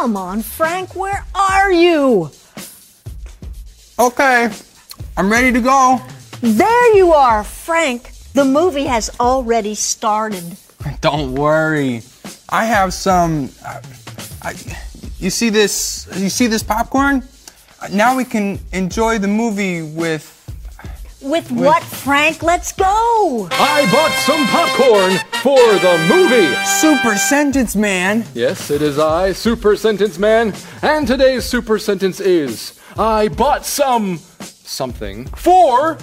Come on, Frank, where are you? Okay, I'm ready to go. There you are, Frank. The movie has already started. Don't worry. I have some. Uh, I, you see this? You see this popcorn? Now we can enjoy the movie with. With what, Frank? Let's go. I bought some popcorn for the movie. Super Sentence Man. Yes, it is I, Super Sentence Man, and today's Super Sentence is I bought some something for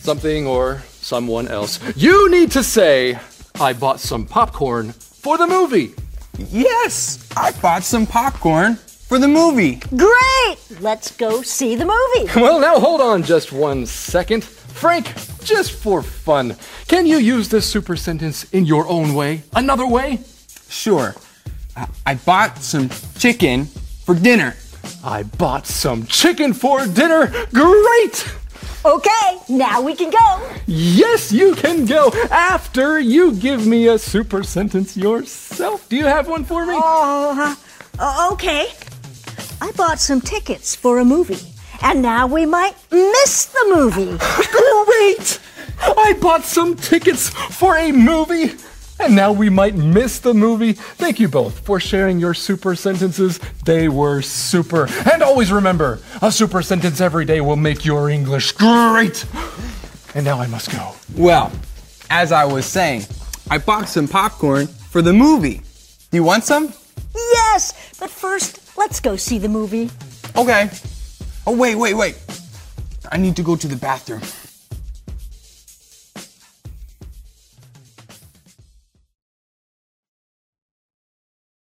something or someone else. You need to say I bought some popcorn for the movie. Yes, I bought some popcorn for the movie. Great. Let's go see the movie. Well, now hold on just one second. Frank, just for fun, can you use this super sentence in your own way? Another way? Sure. I- I bought some chicken for dinner. I bought some chicken for dinner. Great! Okay, now we can go. Yes, you can go after you give me a super sentence yourself. Do you have one for me? Uh, okay. I bought some tickets for a movie, and now we might miss the movie. Great! I bought some tickets for a movie. And now we might miss the movie. Thank you both for sharing your super sentences. They were super. And always remember, a super sentence every day will make your English great. And now I must go. Well, as I was saying, I bought some popcorn for the movie. Do you want some? Yes, but first, let's go see the movie. Okay. Oh, wait, wait, wait. I need to go to the bathroom.